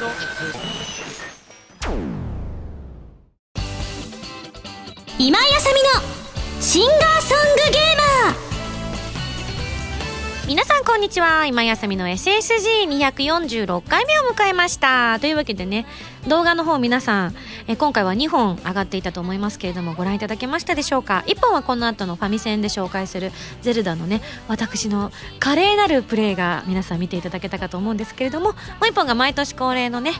今井あさみのシンガーソングゲーマー。皆さんこんにちは。今井あさみの SSG246 回目を迎えました。というわけでね動画の方皆さんえ今回は2本上がっていたと思いますけれどもご覧いただけましたでしょうか？1本はこの後のファミセンで紹介するゼルダのね私の華麗なるプレイが皆さん見ていただけたかと思うんですけれどももう1本が毎年恒例のね、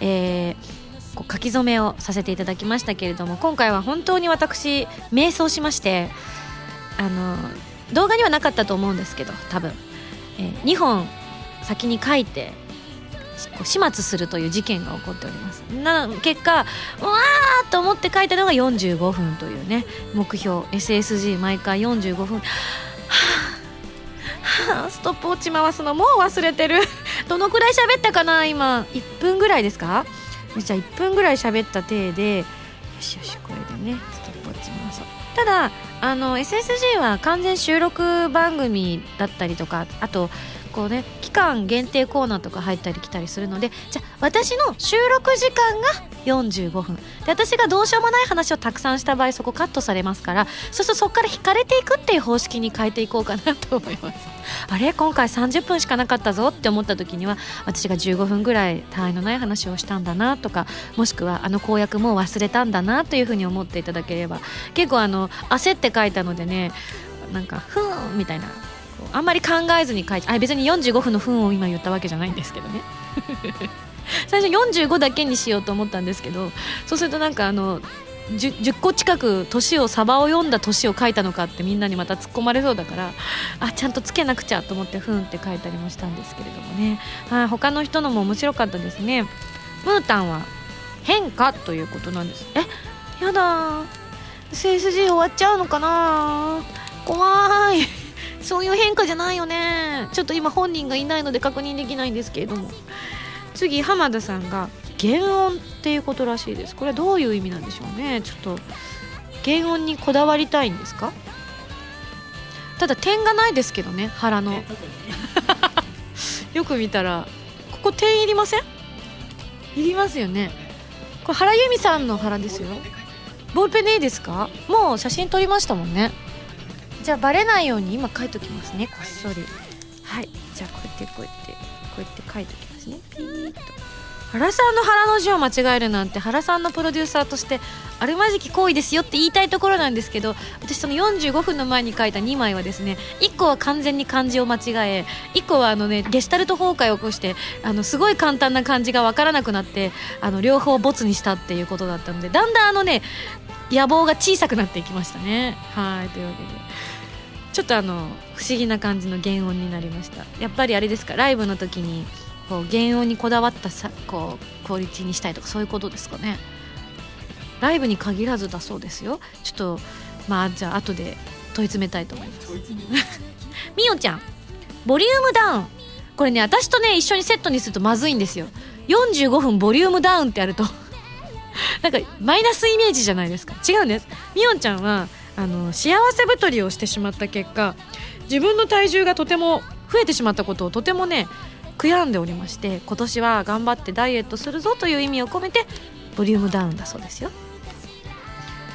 えーこう書き初めをさせていただきましたけれども今回は本当に私瞑想しましてあの動画にはなかったと思うんですけど多分、えー2本先に書いて始末するという事件が起こっております。な結果うわーと思って書いたのが45分というね目標。SSG 毎回45分。はあはあストップウォッチ回すのもう忘れてる。どのくらい喋ったかな今。1分ぐらいですか？じゃあ1分ぐらい喋った体でよしよしこれでねストップウォッチ回そう。ただあの SSG は完全収録番組だったりとかあとこうね期間限定コーナーとか入ったり来たりするのでじゃあ私の収録時間が45分。で私がどうしようもない話をたくさんした場合そこカットされますからそうするとそこから引かれていくっていう方式に変えていこうかなと思います。あれ？今回30分しかなかったぞって思った時には私が15分ぐらい他愛のない話をしたんだなとかもしくはあの公約も忘れたんだなというふうに思っていただければ結構あの焦って書いたのでねなんかふーんみたいな。あんまり考えずに書いてあ別に45分の分を今言ったわけじゃないんですけどね。最初45だけにしようと思ったんですけどそうするとなんかあの 10, 10個近く年をサバを読んだ年を書いたのかってみんなにまた突っ込まれそうだからあちゃんとつけなくちゃと思って「ふん」って書いたりもしたんですけれどもね。はい他の人のも面白かったですね。ムータンは変化ということなんです。え？やだ SSG 終わっちゃうのかな怖い。そういう変化じゃないよね。ちょっと今本人がいないので確認できないんですけれども。次浜田さんが原音っていうことらしいです。これはどういう意味なんでしょうね。ちょっと原音にこだわりたいんですか？ただ点がないですけどね腹の。よく見たらここ点いりません？いりますよね。これ原由美さんの腹ですよ。ボールペンでいいですか？もう写真撮りましたもんね。じゃあバレないように今書いときますね。こっそり。はい。じゃあこうやってこうやってこうやって書いときますね。ピーッと。原さんの腹の字を間違えるなんて原さんのプロデューサーとしてあるまじき行為ですよって言いたいところなんですけど私その45分の前に書いた2枚はですね1個は完全に漢字を間違え1個はあのねゲシュタルト崩壊を起こしてあのすごい簡単な漢字が分からなくなってあの両方ボツにしたっていうことだったのでだんだんあのね野望が小さくなっていきましたね。はい。というわけで。ちょっとあの不思議な感じの原音になりました。やっぱりあれですか？ライブの時にこう原音にこだわったさこうクオリティにしたいとかそういうことですかね？ライブに限らずだそうですよ。ちょっとまあじゃあ後で問い詰めたいと思います。みおちゃんボリュームダウン。これね私とね一緒にセットにするとまずいんですよ。45分ボリュームダウンってやると。なんかマイナスイメージじゃないですか。違うんです。みおんちゃんはあの幸せ太りをしてしまった結果自分の体重がとても増えてしまったことをとてもね悔やんでおりまして今年は頑張ってダイエットするぞという意味を込めてボリュームダウンだそうですよ。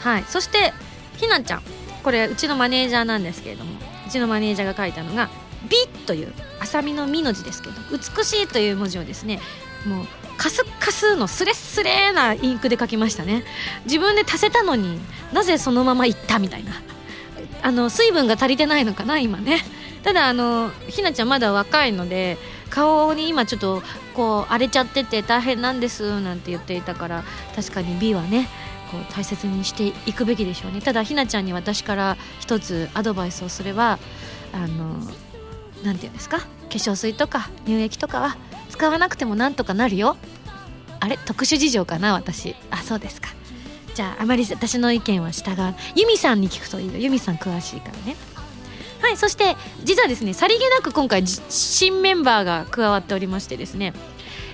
はい。そしてひなちゃん。これうちのマネージャーなんですけれどもうちのマネージャーが書いたのが「美」という「あさみの「み」の字ですけど「美しい」という文字をですねもうカスカスのスレスレなインクで書きましたね。自分で足せたのになぜそのままいったみたいな。あの水分が足りてないのかな今ね。ただあのひなちゃんまだ若いので顔に今ちょっとこう荒れちゃってて大変なんですなんて言っていたから確かに美はねこう大切にしていくべきでしょうね。ただひなちゃんに私から一つアドバイスをすればあのなんていうんですか？化粧水とか乳液とかは使わなくてもなんとかなるよ。あれ？特殊事情かな私。あそうですか。じゃああまり私の意見は従わユミさんに聞くといいよ。ユミさん詳しいからね。はいそして実はですねさりげなく今回新メンバーが加わっておりましてですね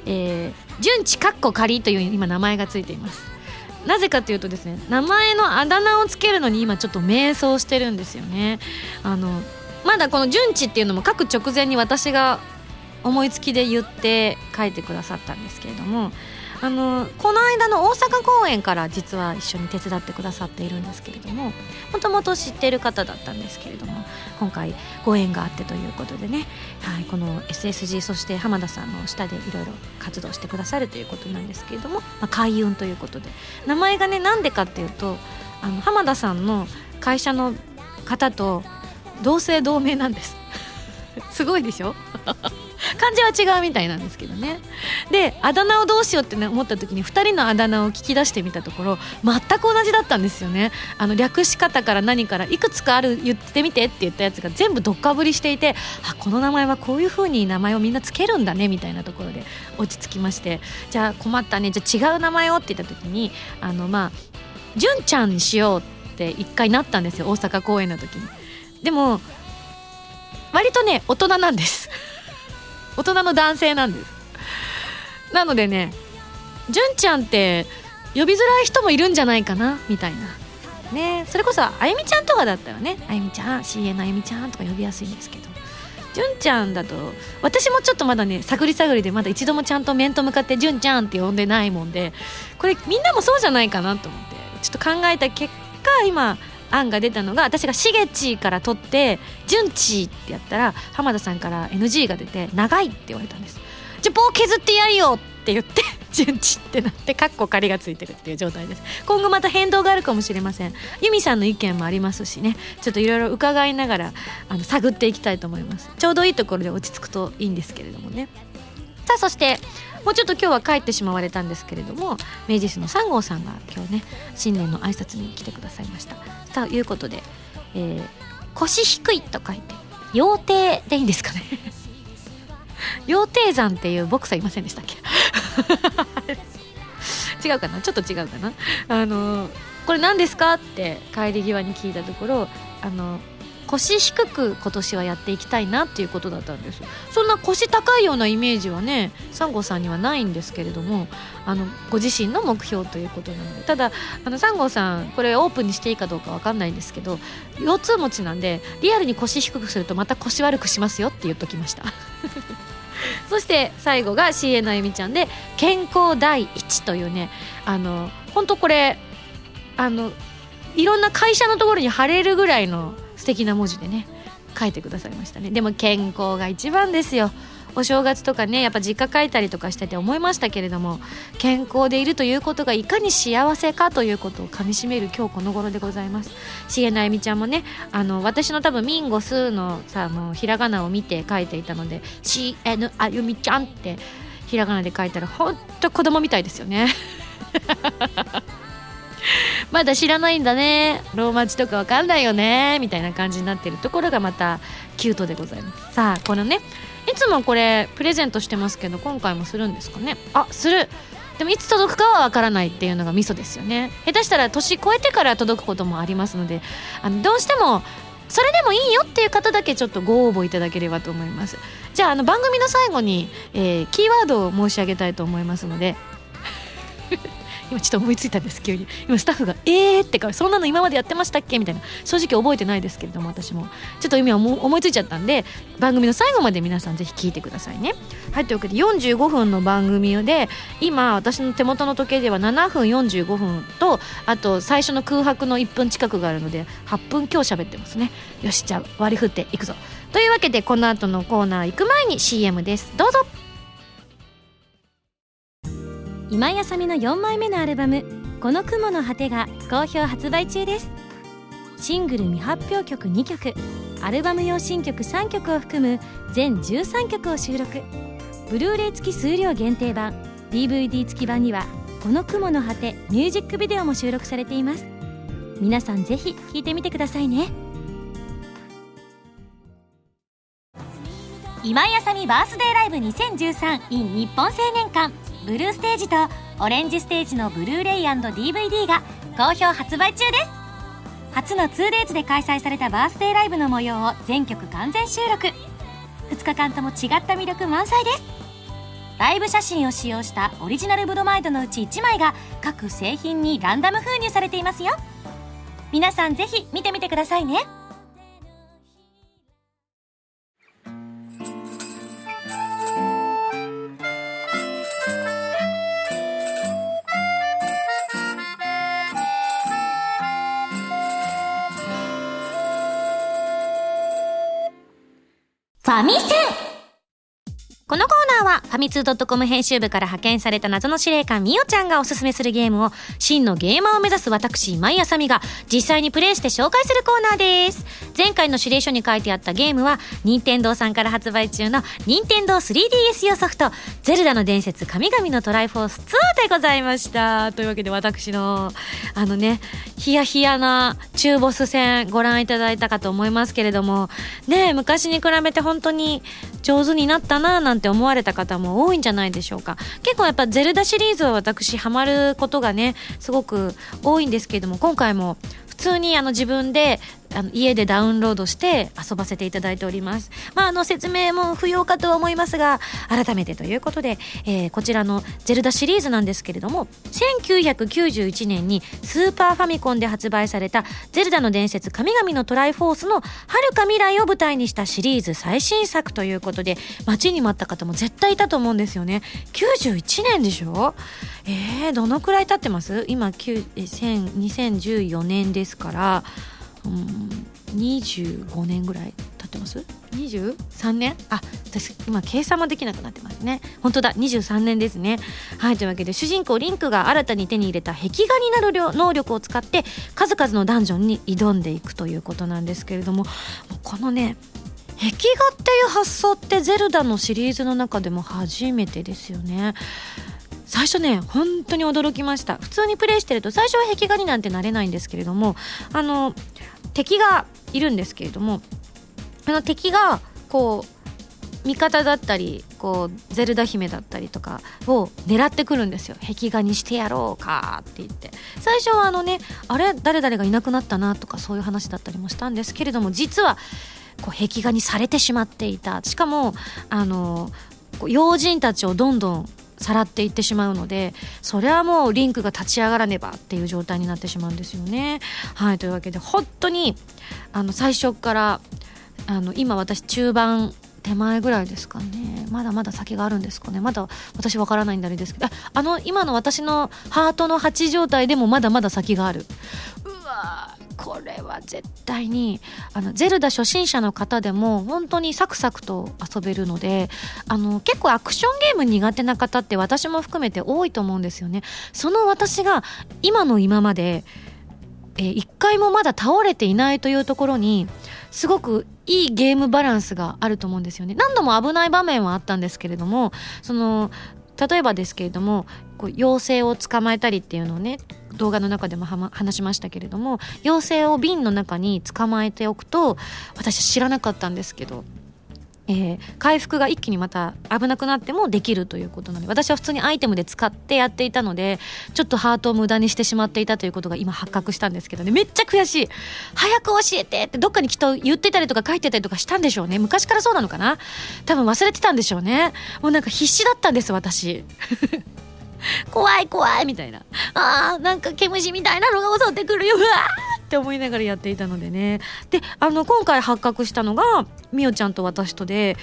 えー、順地かっこ仮という今名前がついています。なぜかというとですね名前のあだ名をつけるのに今ちょっと迷走してるんですよね。あのまだこの順地っていうのも書く直前に私が思いつきで言って書いてくださったんですけれどもあのこの間の大阪公演から実は一緒に手伝ってくださっているんですけれどももともと知っている方だったんですけれども今回ご縁があってということでね、はい、この SSG そして浜田さんの下でいろいろ活動してくださるということなんですけれども、まあ、開運ということで名前がねなんでかっていうとあの浜田さんの会社の方と同姓同名なんです。すごいでしょ？漢字は違うみたいなんですけどね。であだ名をどうしようって、ね、思った時に2人のあだ名を聞き出してみたところ全く同じだったんですよね。あの略し方から何からいくつかある言ってみてって言ったやつが全部どっかぶりしていてあこの名前はこういう風に名前をみんなつけるんだねみたいなところで落ち着きまして。じゃあ困ったね。じゃあ違う名前をって言った時にあのまあ純ちゃんにしようって一回なったんですよ。大阪公演の時に。でも割とね大人なんです。大人の男性なんです。なのでね純ちゃんって呼びづらい人もいるんじゃないかなみたいな。ねそれこそあゆみちゃんとかだったらねあゆみちゃん CA のあゆみちゃんとか呼びやすいんですけど。純ちゃんだと私もちょっとまだね探り探りでまだ一度もちゃんと面と向かって純ちゃんって呼んでないもんでこれみんなもそうじゃないかなと思ってちょっと考えた結果今案が出たのが私がしげちから取って「順ち」ってやったら浜田さんから NG が出て「長い」って言われたんです。じゃあ棒削ってやるよって言って「順ち」ってなってカッコ仮がついてるっていう状態です。今後また変動があるかもしれません。由美さんの意見もありますしね。ちょっといろいろ伺いながらあの探っていきたいと思います。ちょうどいいところで落ち着くといいんですけれどもね。さあそしてもうちょっと今日は帰ってしまわれたんですけれども明治市の3号さんが今日ね新年の挨拶に来てくださいました。ということで、えー、腰低いと書いて羊蹄でいいんですかね？羊蹄山っていうボクサーいませんでしたっけ？違うかな？ちょっと違うかな？あのこれ何ですか？って帰り際に聞いたところあの腰低く今年はやっていきたいなっていうことだったんです。そんな腰高いようなイメージはねサンゴさんにはないんですけれどもあのご自身の目標ということなので。ただあのサンゴさんこれオープンにしていいかどうか分かんないんですけど腰痛持ちなんでリアルに腰低くするとまた腰悪くしますよって言っときました。そして最後が CA のあゆみちゃんで健康第一というねあの本当これあのいろんな会社のところに貼れるぐらいの敵な文字でね書いてくださいましたね。でも健康が一番ですよ。お正月とかねやっぱ実家帰ったりとかしてて思いましたけれども健康でいるということがいかに幸せかということをかみしめる今日この頃でございます。重野あゆみちゃんもねあの私の多分ミンゴスのさあのひらがなを見て書いていたので CN あゆみちゃんってひらがなで書いたらほんと子供みたいですよね。まだ知らないんだね。ローマ字とかわかんないよね。みたいな感じになってるところがまたキュートでございます。さあこのねいつもこれプレゼントしてますけど今回もするんですかね？あする。でもいつ届くかはわからないっていうのがミソですよね。下手したら年越えてから届くこともありますのであのどうしてもそれでもいいよっていう方だけちょっとご応募いただければと思います。じゃああの番組の最後に、えー、キーワードを申し上げたいと思いますので今ちょっと思いついたんです急に。今スタッフが「えー!」ってかそんなの今までやってましたっけ？みたいな。正直覚えてないですけれども私も。ちょっと今思いついちゃったんで番組の最後まで皆さんぜひ聞いてくださいね。はいというわけで45分の番組で今私の手元の時計では7分45分とあと最初の空白の1分近くがあるので8分今日喋ってますね。よしじゃあ割り振っていくぞ。というわけでこの後のコーナー行く前に CM です。どうぞ。今井あさみの4枚目のアルバム「この雲の果て」が好評発売中です。シングル未発表曲2曲アルバム用新曲3曲を含む全13曲を収録。ブルーレイ付き数量限定版 DVD 付き版には「この雲の果て」ミュージックビデオも収録されています。皆さんぜひ聴いてみてくださいね。今井あさみバースデーライブ 2013in 日本青年館。ブルーステージとオレンジステージのブルーレイ &DVD が好評発売中です。初の 2days で開催されたバースデーライブの模様を全曲完全収録。2日間とも違った魅力満載です。ライブ写真を使用したオリジナルブロマイドのうち1枚が各製品にランダム封入されていますよ。皆さんぜひ見てみてくださいね。ァミセン。このコーナーはファミツー .com 編集部から派遣された謎の司令官みおちゃんがおすすめするゲームを真のゲーマーを目指す私今井あさみが実際にプレイして紹介するコーナーです。前回の指令書に書いてあったゲームは任天堂さんから発売中の任天堂 3DS 用ソフト「ゼルダの伝説神々のトライフォース2」でございました。というわけで私のあのねヒヤヒヤな中ボス戦ご覧いただいたかと思いますけれどもね昔に比べて本当に上手になったななんてって思われた方も多いんじゃないでしょうか。結構やっぱゼルダシリーズは私ハマることがねすごく多いんですけれども今回も普通にあの自分であの家でダウンロードして遊ばせていただいております。まあ、あの説明も不要かと思いますが、改めてということで、えー、こちらのゼルダシリーズなんですけれども、1991年にスーパーファミコンで発売されたゼルダの伝説神々のトライフォースの遥か未来を舞台にしたシリーズ最新作ということで、待ちに待った方も絶対いたと思うんですよね。91年でしょ？えー、どのくらい経ってます？今、2014年ですから、うん25年ぐらい経ってます ?23 年？あ私今計算もできなくなってますね。本当だ23年ですね。はいというわけで主人公リンクが新たに手に入れた壁画になる能力を使って数々のダンジョンに挑んでいくということなんですけれどもこのね壁画っていう発想ってゼルダのシリーズの中でも初めてですよね。最初ね本当に驚きました。普通にプレイしてると最初は壁画になんてなれないんですけれどもあの敵がいるんですけれどもあの敵がこう味方だったりこうゼルダ姫だったりとかを狙ってくるんですよ。壁画にしてやろうかって言って。最初はあのねあれ誰々がいなくなったなとかそういう話だったりもしたんですけれども実はこう壁画にされてしまっていた。しかもあのこう要人たちをどんどんさらっていってしまうのでそれはもうリンクが立ち上がらねばっていう状態になってしまうんですよね。はいというわけで本当にあの最初からあの今私中盤手前ぐらいですかね。まだまだ先があるんですかね。まだ私わからないんだあれですけどあの今の私のハートの8状態でもまだまだ先がある。うわこれは絶対にあのゼルダ初心者の方でも本当にサクサクと遊べるのであの結構アクションゲーム苦手な方って私も含めて多いと思うんですよね。その私が今の今までえー、一回もまだ倒れていないというところにすごくいいゲームバランスがあると思うんですよね。何度も危ない場面はあったんですけれどもその例えばですけれどもこう妖精を捕まえたりっていうのをね動画の中でも話しましたけれども妖精を瓶の中に捕まえておくと私は知らなかったんですけどえー、回復が一気にまた危なくなってもできるということなので私は普通にアイテムで使ってやっていたのでちょっとハートを無駄にしてしまっていたということが今発覚したんですけどね。めっちゃ悔しい。早く教えてってどっかにきっと言ってたりとか書いてたりとかしたんでしょうね。昔からそうなのかな。多分忘れてたんでしょうね。もうなんか必死だったんです私。怖い怖いみたいな。あーなんか毛虫みたいなのが襲ってくるよ。うわーって思いながらやっていたのでね。であの今回発覚したのがみおちゃんと私とで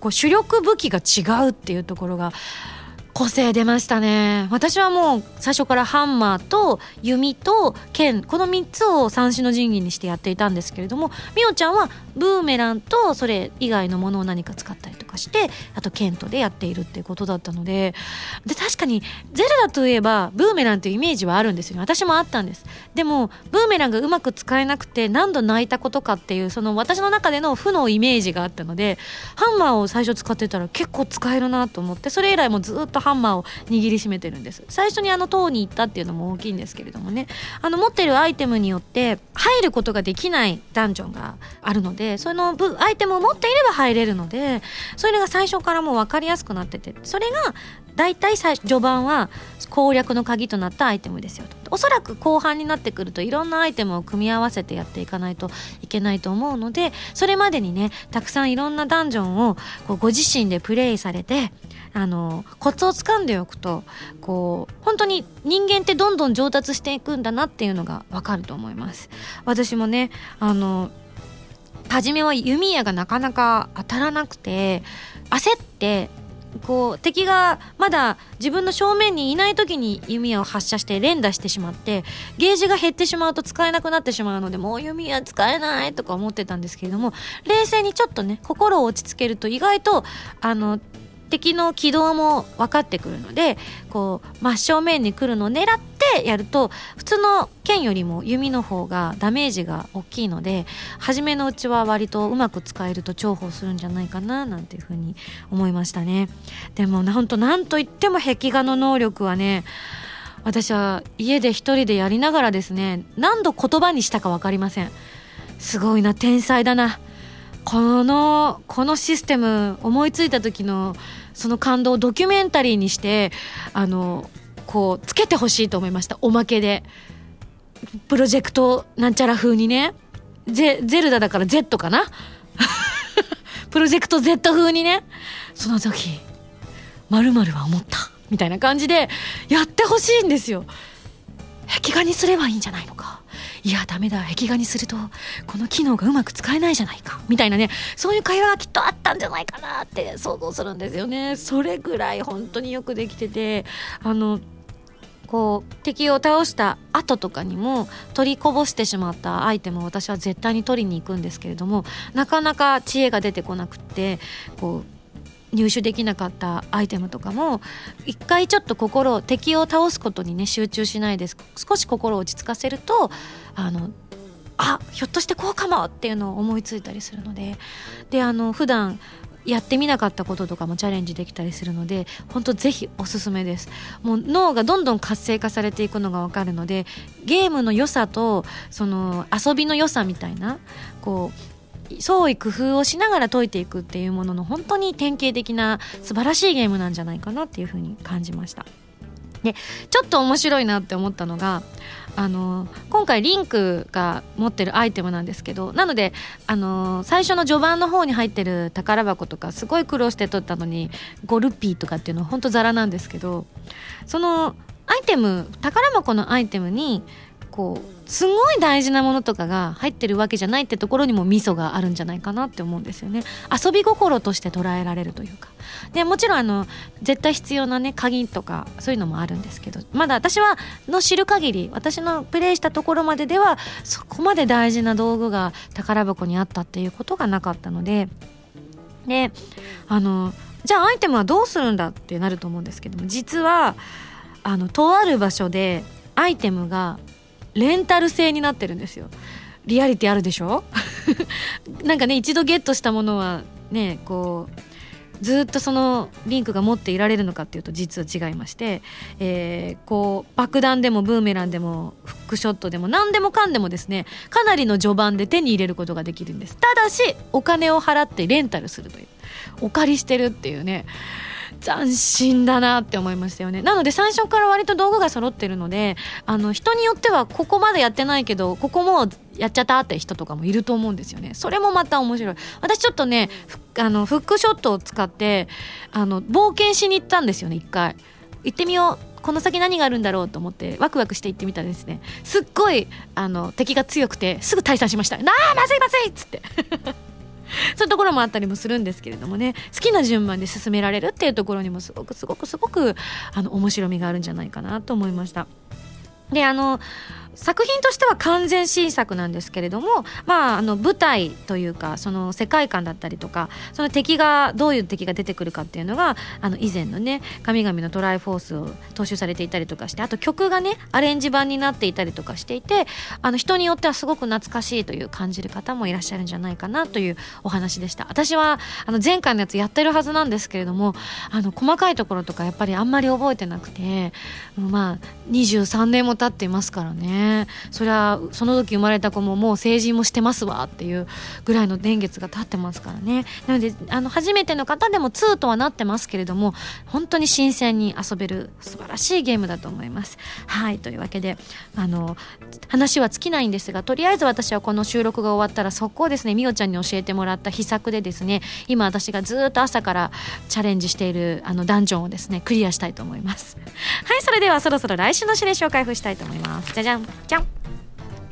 こう主力武器が違うっていうところが個性出ましたね。私はもう最初からハンマーと弓と剣この3つを三種の神器にしてやっていたんですけれどもみおちゃんはブーメランとそれ以外のものを何か使ったりとかしてあと剣とでやっているっていうことだったのでで確かにゼルダといえばブーメランっていうイメージはあるんですよね。私もあったんです。でもブーメランがうまく使えなくて何度泣いたことかっていうその私の中での負のイメージがあったのでハンマーを最初使ってたら結構使えるなと思ってそれ以来もずっとハンマーを握りしめてるんです。最初にあの塔に行ったっていうのも大きいんですけれどもね。あの持ってるアイテムによって入ることができないダンジョンがあるのででそのアイテムを持っていれば入れるのでそれが最初からもう分かりやすくなっててそれが大体最序盤は攻略の鍵となったアイテムですよと。おそらく後半になってくるといろんなアイテムを組み合わせてやっていかないといけないと思うのでそれまでにねたくさんいろんなダンジョンをこうご自身でプレイされてあのコツをつかんでおくとこう本当に人間ってどんどん上達していくんだなっていうのがわかると思います。私もねあの初めは弓矢がなかなか当たらなくて焦ってこう敵がまだ自分の正面にいない時に弓矢を発射して連打してしまってゲージが減ってしまうと使えなくなってしまうのでもう弓は使えないとか思ってたんですけれども冷静にちょっとね心を落ち着けると意外とあの敵の軌道も分かってくるのでこう真正面に来るのを狙ってやると普通の剣よりも弓の方がダメージが大きいので初めのうちは割とうまく使えると重宝するんじゃないかななんていうふうに思いましたね。でもなんとなんといっても壁画の能力はね私は家で一人でやりながらですね何度言葉にしたか分かりません。すごいな天才だな。このこのシステム思いついた時のその感動をドキュメンタリーにしてあのこうつけてほしいと思いました。おまけで。プロジェクトなんちゃら風にね。ゼゼルダだから Z かな？プロジェクト Z 風にね。その時〇〇は思った。みたいな感じでやってほしいんですよ。壁画にすればいいんじゃないのか。いやダメだ。壁画にするとこの機能がうまく使えないじゃないか。みたいなね。そういう会話がきっとあったんじゃないかなって想像するんですよね。それぐらい本当によくできててあのこう敵を倒した後とかにも取りこぼしてしまったアイテムを私は絶対に取りに行くんですけれどもなかなか知恵が出てこなくってこう入手できなかったアイテムとかも一回ちょっと心敵を倒すことにね集中しないです少し心を落ち着かせるとあのあひょっとしてこうかもっていうのを思いついたりするのでであの普段やってみなかったこととかもチャレンジできたりするので本当ぜひおすすめです。もう脳がどんどん活性化されていくのが分かるのでゲームの良さとその遊びの良さみたいなこう創意工夫をしながら解いていくっていうものの本当に典型的な素晴らしいゲームなんじゃないかなっていうふうに感じました。でちょっと面白いなって思ったのがあの今回リンクが持ってるアイテムなんですけどなのであの最初の序盤の方に入ってる宝箱とかすごい苦労して取ったのに5ルピーとかっていうのは本当ザラなんですけどそのアイテム宝箱のアイテムにこうすごい大事なものとかが入ってるわけじゃないってところにもミソがあるんじゃないかなって思うんですよね。遊び心として捉えられるというか。でもちろんあの絶対必要なね鍵とかそういうのもあるんですけどまだ私はの知る限り私のプレイしたところまでではそこまで大事な道具が宝箱にあったっていうことがなかったのでであのじゃあアイテムはどうするんだってなると思うんですけども実はあのとある場所でアイテムがレンタル制になってるんですよ。リアリティあるでしょ？なんかね一度ゲットしたものはねこうずっとそのリンクが持っていられるのかっていうと実は違いまして、えー、こう爆弾でもブーメランでもフックショットでも何でもかんでもですねかなりの序盤で手に入れることができるんです。ただしお金を払ってレンタルするという。お借りしてるっていうね。斬新だなって思いましたよね。なので最初から割と道具が揃ってるのであの人によってはここまでやってないけどここもやっちゃったって人とかもいると思うんですよね。それもまた面白い。私ちょっとねあのフックショットを使ってあの冒険しに行ったんですよね一回。行ってみよう。この先何があるんだろうと思ってワクワクして行ってみたらですね。すっごいあの敵が強くてすぐ退散しました「なあまずいまずい!」っつって。そういうところもあったりもするんですけれどもね好きな順番で進められるっていうところにもすごくすごくすごくあの面白みがあるんじゃないかなと思いました。であの作品としては完全新作なんですけれども、まあ、あの舞台というかその世界観だったりとかその敵がどういう敵が出てくるかっていうのがあの以前のね「神々のトライフォース」を踏襲されていたりとかしてあと曲がねアレンジ版になっていたりとかしていてあの人によってはすごく懐かしいという感じる方もいらっしゃるんじゃないかなというお話でした。私はあの前回のやつやってるはずなんですけれどもあの細かいところとかやっぱりあんまり覚えてなくてまあ23年も経っていますからね。そりゃその時生まれた子ももう成人もしてますわっていうぐらいの年月が経ってますからね。なのであの初めての方でも2とはなってますけれども本当に新鮮に遊べる素晴らしいゲームだと思います。はいというわけであの話は尽きないんですがとりあえず私はこの収録が終わったら速攻ですねみおちゃんに教えてもらった秘策でですね今私がずっと朝からチャレンジしているあのダンジョンをですねクリアしたいと思います。はいそれではそろそろ来週の指令書を開封したいと思います。じゃじゃん。じゃん。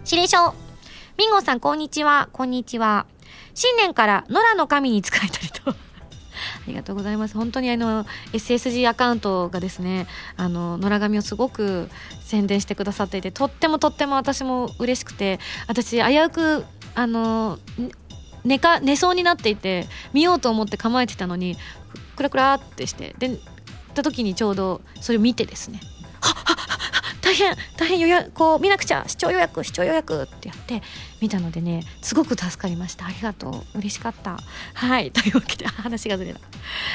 指令書。ミンゴさんこんにちは。こんにちは。新年から野良の神に仕えたりと。ありがとうございます。本当にあの SSG アカウントがですねあの野良神をすごく宣伝してくださっていてとってもとっても私も嬉しくて私危うくあの寝か寝そうになっていて見ようと思って構えてたのにクラクラってしてでた時にちょうどそれを見てですね。はっはっ大変大変予約こう見なくちゃ視聴予約視聴予約ってやって見たのでねすごく助かりました。ありがとう。嬉しかった。はい。というわけで話がずれた、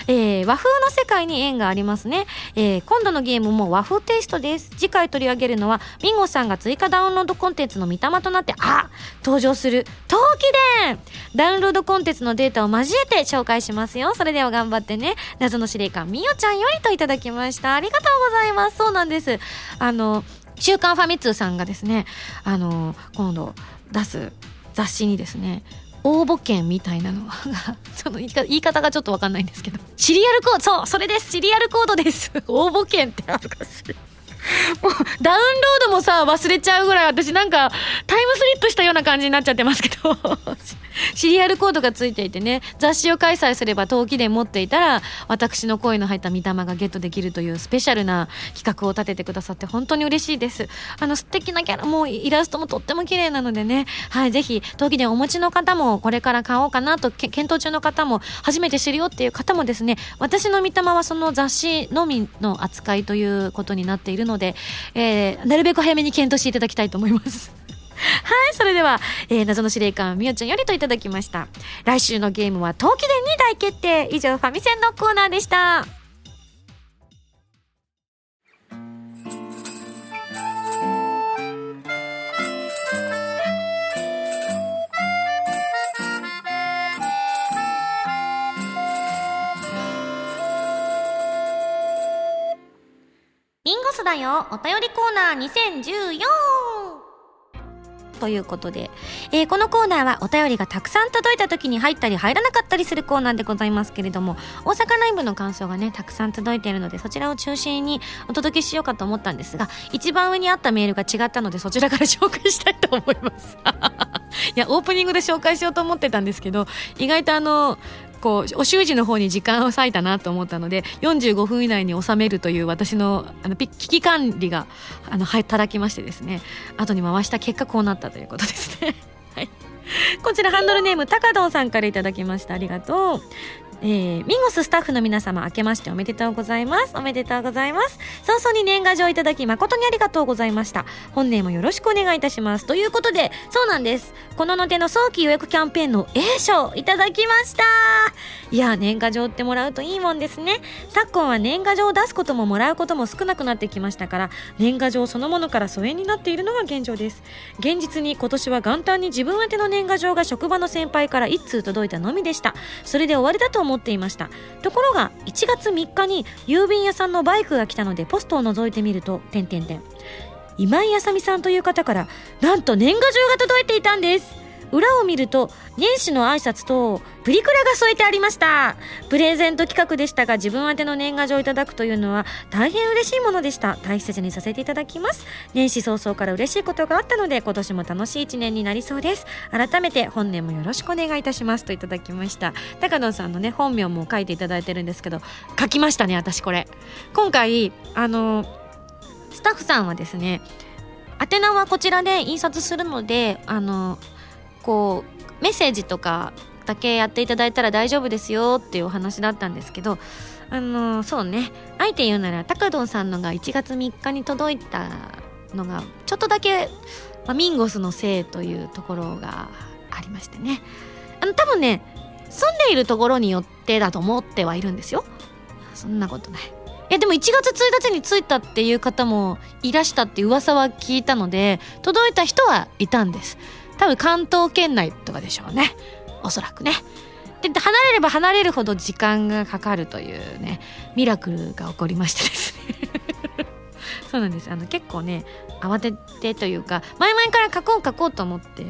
えー、和風の世界に縁がありますね、えー、今度のゲームも和風テイストです。次回取り上げるのはミンゴさんが追加ダウンロードコンテンツの御霊となってあ登場する陶器伝。ダウンロードコンテンツのデータを交えて紹介しますよ。それでは頑張ってね。謎の司令官みよちゃんよりといただきました。ありがとうございます。そうなんです。あの週刊ファミ通さんがですねあの今度出す雑誌にですね応募券みたいなのがちょっと言い方がちょっとわかんないんですけどシリアルコードそうそれです。シリアルコードです。応募券って恥ずかしい。もうダウンロードもさ忘れちゃうぐらい私なんかタイムスリップしたような感じになっちゃってますけど。シリアルコードがついていてね雑誌を開催すれば陶器で持っていたら私の声の入った御霊がゲットできるというスペシャルな企画を立ててくださって本当に嬉しいです。あの素敵なキャラもイラストもとっても綺麗なのでねはいぜひ陶器でお持ちの方もこれから買おうかなと検討中の方も初めて知るよっていう方もですね私の御霊はその雑誌のみの扱いということになっているので、えー、なるべく早めに検討していただきたいと思います。はい、それでは、えー、謎の司令官、みおちゃんよりといただきました。来週のゲームは、陶器伝に大決定。以上、ファミセンのコーナーでした。リンゴスだよお便りコーナー2014ということで、えー、このコーナーはお便りがたくさん届いた時に入ったり入らなかったりするコーナーでございますけれども、大阪ライブの感想がね、たくさん届いているので、そちらを中心にお届けしようかと思ったんですが、一番上にあったメールが違ったので、そちらから紹介したいと思います。いや、オープニングで紹介しようと思ってたんですけど、意外とあの、こうお習字の方に時間を割いたなと思ったので45分以内に収めるという私のあの危機管理があの働きましてですね後に回した結果こうなったということですね。はい、こちらハンドルネーム高堂さんから頂きました。ありがとう。えー、ミンゴススタッフの皆様、明けましておめでとうございます。おめでとうございます。早々に年賀状いただき誠にありがとうございました。本年もよろしくお願いいたします。ということで、そうなんです。このの手の早期予約キャンペーンの A 賞いただきました。いや、年賀状ってもらうといいもんですね。昨今は年賀状を出すことももらうことも少なくなってきましたから、年賀状そのものから疎遠になっているのが現状です。現実に今年は元旦に自分宛ての年賀状が職場の先輩から1通届いたのみでした。それで終わりだと思っていました。ところが1月3日に郵便屋さんのバイクが来たのでポストを覗いてみると点々点今井あさみさんという方からなんと年賀状が届いていたんです。裏を見ると年始の挨拶とプリクラが添えてありました。プレゼント企画でしたが自分宛ての年賀状をいただくというのは大変嬉しいものでした。大切にさせていただきます。年始早々から嬉しいことがあったので今年も楽しい一年になりそうです。改めて本年もよろしくお願いいたします。といただきました。高野さんのね本名も書いていただいてるんですけど書きましたね私これ。今回あのスタッフさんはですね宛名はこちらで印刷するのであのこうメッセージとかだけやっていただいたら大丈夫ですよっていうお話だったんですけどあのそうね。あえて言うなら高藤さんのが1月3日に届いたのがちょっとだけ、まあ、ミンゴスのせいというところがありましてね。あの多分ね住んでいるところによってだと思ってはいるんですよ。そんなことない。いやでも1月1日に着いたっていう方もいらしたって噂は聞いたので届いた人はいたんです。多分関東圏内とかでしょうね。おそらくね。で離れれば離れるほど時間がかかるというねミラクルが起こりましてですね。そうなんです。あの結構ね慌ててというか前々から書こう書こうと思って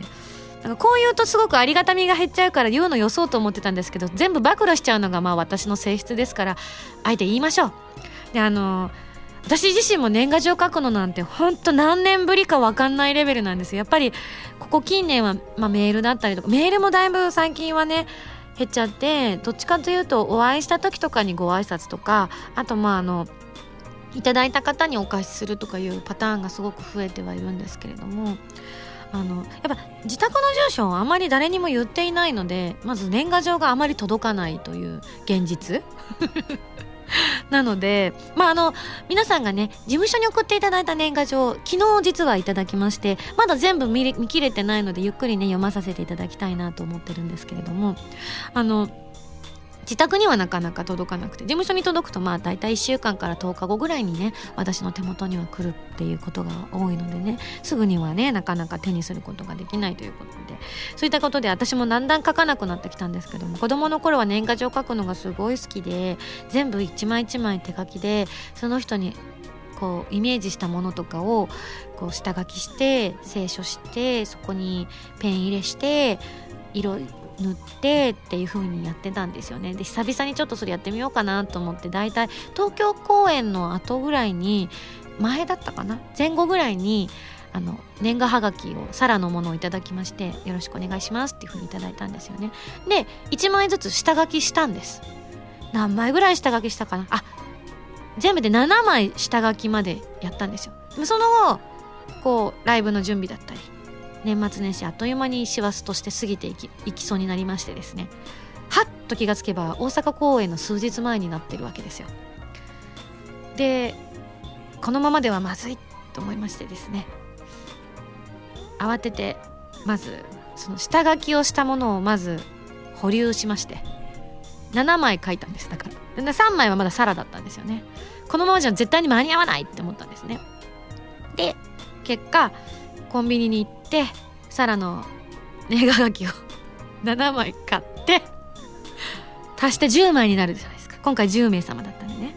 なんかこう言うとすごくありがたみが減っちゃうから言うのよそうと思ってたんですけど全部暴露しちゃうのがまあ私の性質ですからあえて言いましょう。であのー私自身も年賀状書くのなんてほんと何年ぶりか分かんないレベルなんですやっぱりここ近年は、まあ、メールだったりとかメールもだいぶ最近はね減っちゃってどっちかというとお会いした時とかにご挨拶とかあとまああのいただいた方にお貸しするとかいうパターンがすごく増えてはいるんですけれどもあのやっぱ自宅の住所をあまり誰にも言っていないのでまず年賀状があまり届かないという現実。なので、まあ、あの、皆さんがね、事務所に送っていただいた年賀状、昨日実はいただきまして、まだ全部見見切れてないので、ゆっくりね、読まさせていただきたいなと思ってるんですけれども、あの、自宅にはなかなか届かなくて事務所に届くとまあ大体1週間から10日後ぐらいにね私の手元には来るっていうことが多いのでねすぐにはねなかなか手にすることができないということで。そういったことで私もだんだん書かなくなってきたんですけども子供の頃は年賀状書くのがすごい好きで全部一枚一枚手書きでその人にこうイメージしたものとかをこう下書きして清書してそこにペン入れして色塗ってっていう風にやってたんですよね。で久々にちょっとそれやってみようかなと思って大体東京公演の後ぐらいに前だったかな？前後ぐらいにあの年賀はがきをサラのものをいただきましてよろしくお願いしますっていう風にいただいたんですよね。で1枚ずつ下書きしたんです。何枚ぐらい下書きしたかな？あ全部で7枚下書きまでやったんですよ。その後こうライブの準備だったり年末年始あっという間に師走として過ぎていきいきそうになりましてですね。はっと気がつけば大阪公演の数日前になってるわけですよ。でこのままではまずいと思いましてですね。慌ててまずその下書きをしたものをまず保留しまして7枚書いたんですだから。で3枚はまだサラだったんですよね。このままじゃ絶対に間に合わないって思ったんですね。で結果コンビニに行ってサラの年賀書きを 7枚買って足して10枚になるじゃないですか。今回10名様だったんでね。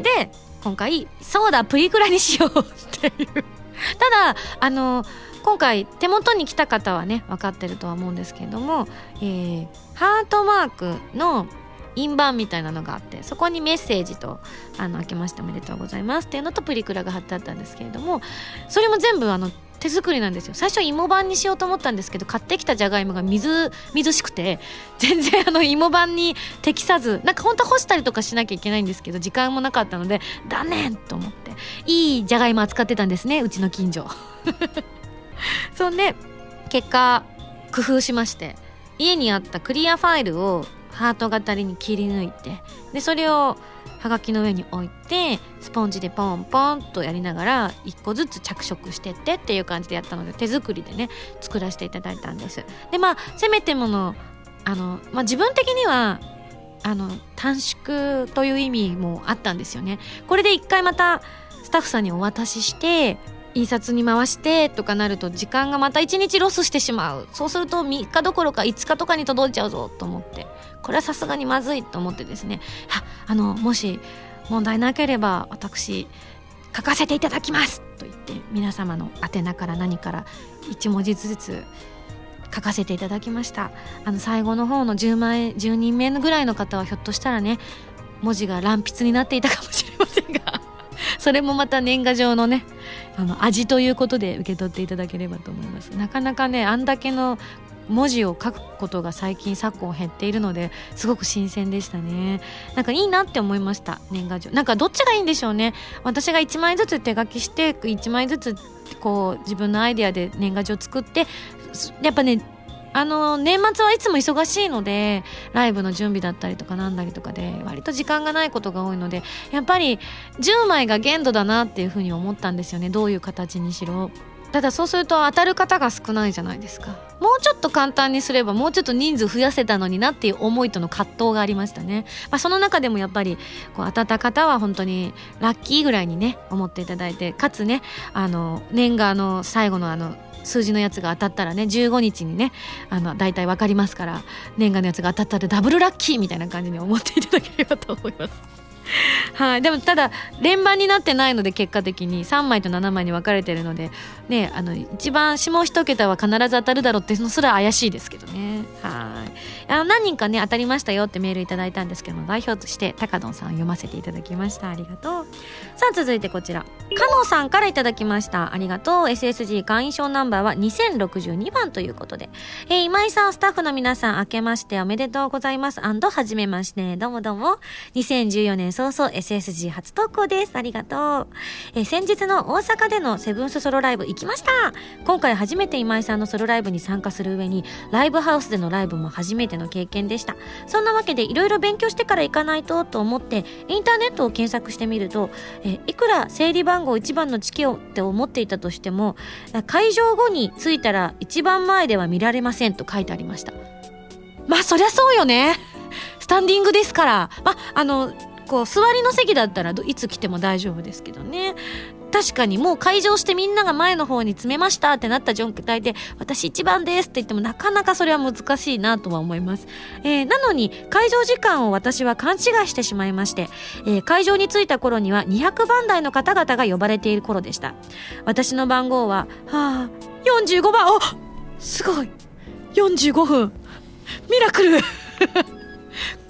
で今回そうだプリクラにしようっていう。ただあの今回手元に来た方はね分かってるとは思うんですけれども、えー、ハートマークの印版みたいなのがあってそこにメッセージと「あの明けましておめでとうございます」っていうのとプリクラが貼ってあったんですけれどもそれも全部あの手作りなんですよ。最初芋版にしようと思ったんですけど買ってきたじゃがいもが水水しくて全然 あの芋版に適さずなんか本当は干したりとかしなきゃいけないんですけど時間もなかったので断念と思っていいじゃがいも扱ってたんですねうちの近所。そんで結果工夫しまして家にあったクリアファイルをハート型に切り抜いてでそれをはがきの上に置いてスポンジでポンポンとやりながら1個ずつ着色してってっていう感じでやったので手作りでね作らせていただいたんです。でまあせめてものあの、まあ、自分的にはあの短縮という意味もあったんですよね。これで一回またスタッフさんにお渡しして印刷に回してとかなると時間がまた1日ロスしてしまう。そうすると3日どころか5日とかに届いちゃうぞと思って。これはさすがにまずいと思ってですね。あのもし問題なければ私書かせていただきますと言って皆様の宛名から何から1文字ずつ書かせていただきました。あの最後の方の10万円10人目ぐらいの方はひょっとしたらね文字が乱筆になっていたかもしれませんがそれもまた年賀状のねあの味ということで受け取っていただければと思います。なかなかねあんだけの文字を書くことが最近昨今減っているのですごく新鮮でしたね。なんかいいなって思いました年賀状。なんかどっちがいいんでしょうね。私が1枚ずつ手書きして1枚ずつこう自分のアイデアで年賀状作ってやっぱねあの年末はいつも忙しいのでライブの準備だったりとかなんだりとかで割と時間がないことが多いのでやっぱり10枚が限度だなっていうふうに思ったんですよね。どういう形にしろ。ただそうすると当たる方が少ないじゃないですか。もうちょっと簡単にすればもうちょっと人数増やせたのになっていう思いとの葛藤がありましたね、まあ、その中でもやっぱりこう当たった方は本当にラッキーぐらいにね思っていただいてかつねあの年賀の最後のあの数字のやつが当たったらね15日にねあの大体分かりますから年賀のやつが当たったらダブルラッキーみたいな感じに思っていただければと思います。はい、でもただ連番になってないので結果的に。3枚と7枚に分かれてるのでねあの一番下一桁は必ず当たるだろうっていうのすら怪しいですけどね。はい。あの何人かね当たりましたよってメールいただいたんですけども代表として高野さん読ませていただきました。ありがとう。さあ続いてこちら。加納さんからいただきました。ありがとう。SSG 会員証ナンバーは2062番ということで、えー、今井さんスタッフの皆さん明けましておめでとうございます。はじめまして。どうもどうも。2014年早々 SSG 初投稿です。ありがとう、えー、先日の大阪でのセブンスソロライブ行きました。今回初めて今井さんのソロライブに参加する上にライブハウスでのライブも初めての経験でした。そんなわけでいろいろ勉強してから行かないとと思ってインターネットを検索してみると、え、いくら整理番号1番のチケをって思っていたとしても会場後に着いたら一番前では見られませんと書いてありました。まあそりゃそうよね。スタンディングですから。まあのこう座りの席だったらいつ来ても大丈夫ですけどね。確かにもう会場してみんなが前の方に詰めましたってなった状態で私一番ですって言ってもなかなかそれは難しいなとは思います、えー、なのに会場時間を私は勘違いしてしまいまして、えー、会場に着いた頃には200番台の方々が呼ばれている頃でした。私の番号ははあ45番。おすごい。45分。ミラクル。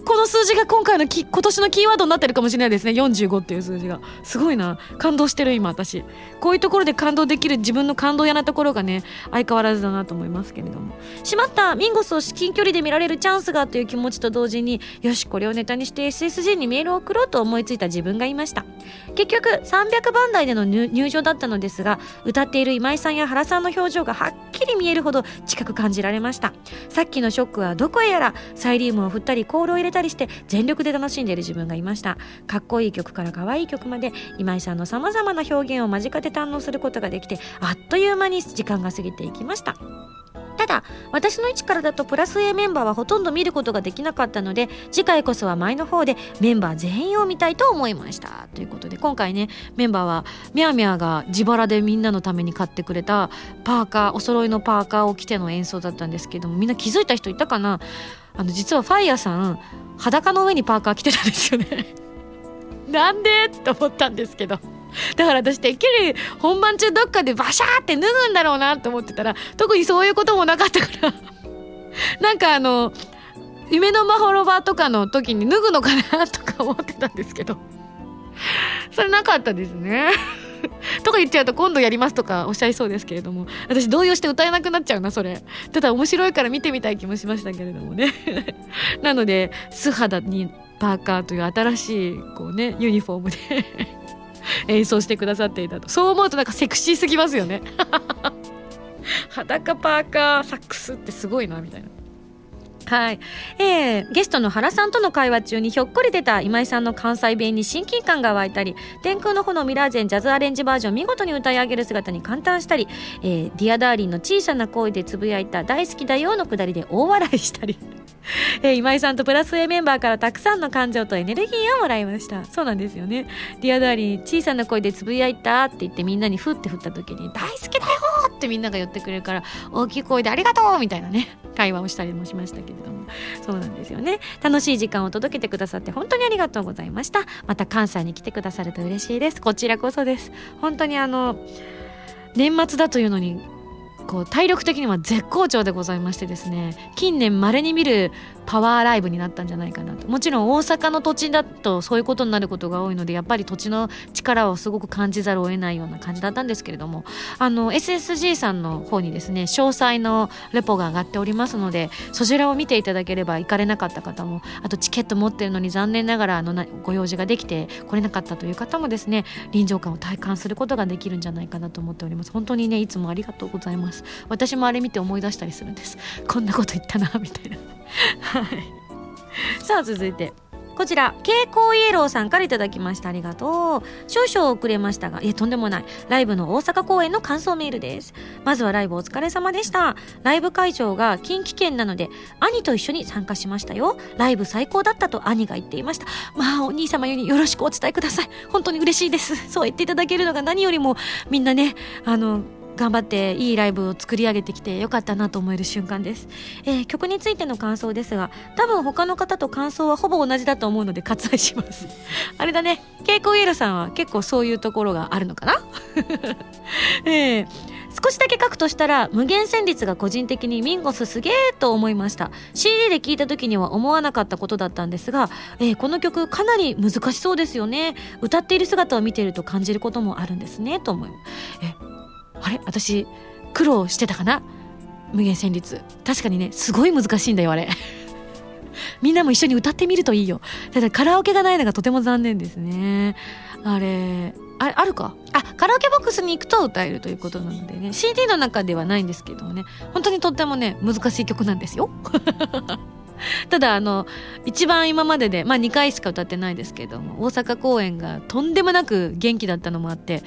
この数字が今回のき今年のキーワードになってるかもしれないですね。45っていう数字が。すごいな。感動してる今私。こういうところで感動できる自分の感動屋なところがね相変わらずだなと思いますけれども。しまった。ミンゴスを至近距離で見られるチャンスがという気持ちと同時によしこれをネタにして SSG にメールを送ろうと思いついた自分がいました。結局300番台での入場だったのですが歌っている今井さんや原さんの表情がはっきり見えるほど近く感じられました。さっきのショックはどこへやらサイリウムを振ったりコールを入れたりして全力で楽しんでいる自分がいました。かっこいい曲から可愛い曲まで今井さんのさまざまな表現を間近で堪能することができてあっという間に時間が過ぎていきました。ただ私の位置からだとプラス A メンバーはほとんど見ることができなかったので次回こそは前の方でメンバー全員を見たいと思いました。ということで今回ねメンバーはみゃみゃが自腹でみんなのために買ってくれたパーカーお揃いのパーカーを着ての演奏だったんですけどもみんな気づいた人いたかな？あの実はファイヤーさん裸の上にパーカー着てたんですよね。なんで？って思ったんですけど。だから私てっきり本番中どっかでバシャーって脱ぐんだろうなって思ってたら特にそういうこともなかったから。なんかあの夢のまほろばとかの時に脱ぐのかなとか思ってたんですけど。それなかったですね。とか言っちゃうと今度やりますとかおっしゃいそうですけれども私動揺して歌えなくなっちゃうなそれ。ただ面白いから見てみたい気もしましたけれどもね。なので素肌にパーカーという新しいこうねユニフォームで 演奏してくださっていたと。そう思うとなんかセクシーすぎますよね。裸パーカーサックスってすごいなみたいな。はい。えー、ゲストの原さんとの会話中にひょっこり出た今井さんの関西弁に親近感が湧いたり、天空の炎ミラージェンジャズアレンジバージョン見事に歌い上げる姿に感嘆したり、えー、 Dear Darling の小さな声でつぶやいた大好きだよのくだりで大笑いしたり、えー、今井さんとプラス A メンバーからたくさんの感情とエネルギーをもらいました。そうなんですよね。 Dear Darling 小さな声でつぶやいたって言ってみんなにふって振った時に大好きだよってみんなが言ってくれるから大きい声でありがとうみたいなね会話をしたりもしましたけれども。そうなんですよね。楽しい時間を届けてくださって本当にありがとうございました。また関西に来てくださると嬉しいです。こちらこそです。本当にあの年末だというのにこう体力的には絶好調でございましてですね近年まれに見るパワーライブになったんじゃないかなと。もちろん大阪の土地だとそういうことになることが多いのでやっぱり土地の力をすごく感じざるを得ないような感じだったんですけれどもあの SSG さんの方にですね詳細のレポが上がっておりますのでそちらを見ていただければ行かれなかった方もあとチケット持ってるのに残念ながらあのご用事ができて来れなかったという方もですね臨場感を体感することができるんじゃないかなと思っております。本当にねいつもありがとうございます。私もあれ見て思い出したりするんです こんなこと言ったなみたいな はいさあ続いてこちら、蛍光イエローさんからいただきました。ありがとう。少々遅れましたが、いえ、とんでもない。ライブの大阪公演の感想メールです。まずはライブお疲れ様でした。ライブ会場が近畿圏なので、兄と一緒に参加しましたよ。ライブ最高だったと兄が言っていました。まあ、お兄様よりよろしくお伝えください。本当に嬉しいです。そう言っていただけるのが何よりも、みんなね、あの、頑張っていいライブを作り上げてきてよかったなと思える瞬間です、えー、曲についての感想ですが多分他の方と感想はほぼ同じだと思うので割愛します。あれだね。ケイコイエルさんは結構そういうところがあるのかな？ええ少しだけ書くとしたら無限旋律が個人的にミンゴスすげえと思いました。CD で聴いた時には思わなかったことだったんですが、えーこの曲かなり難しそうですよね。歌っている姿を見ていると感じることもあるんですねと思いえあれ？私苦労してたかな？無限旋律。確かにねすごい難しいんだよあれ。みんなも一緒に歌ってみるといいよ。ただカラオケがないのがとても残念ですね。あれあれあるか？あカラオケボックスに行くと歌えるということなのでね。CD の中ではないんですけどもね。本当にとってもね難しい曲なんですよ。ただあの一番今まででまあ2回しか歌ってないですけども大阪公演がとんでもなく元気だったのもあって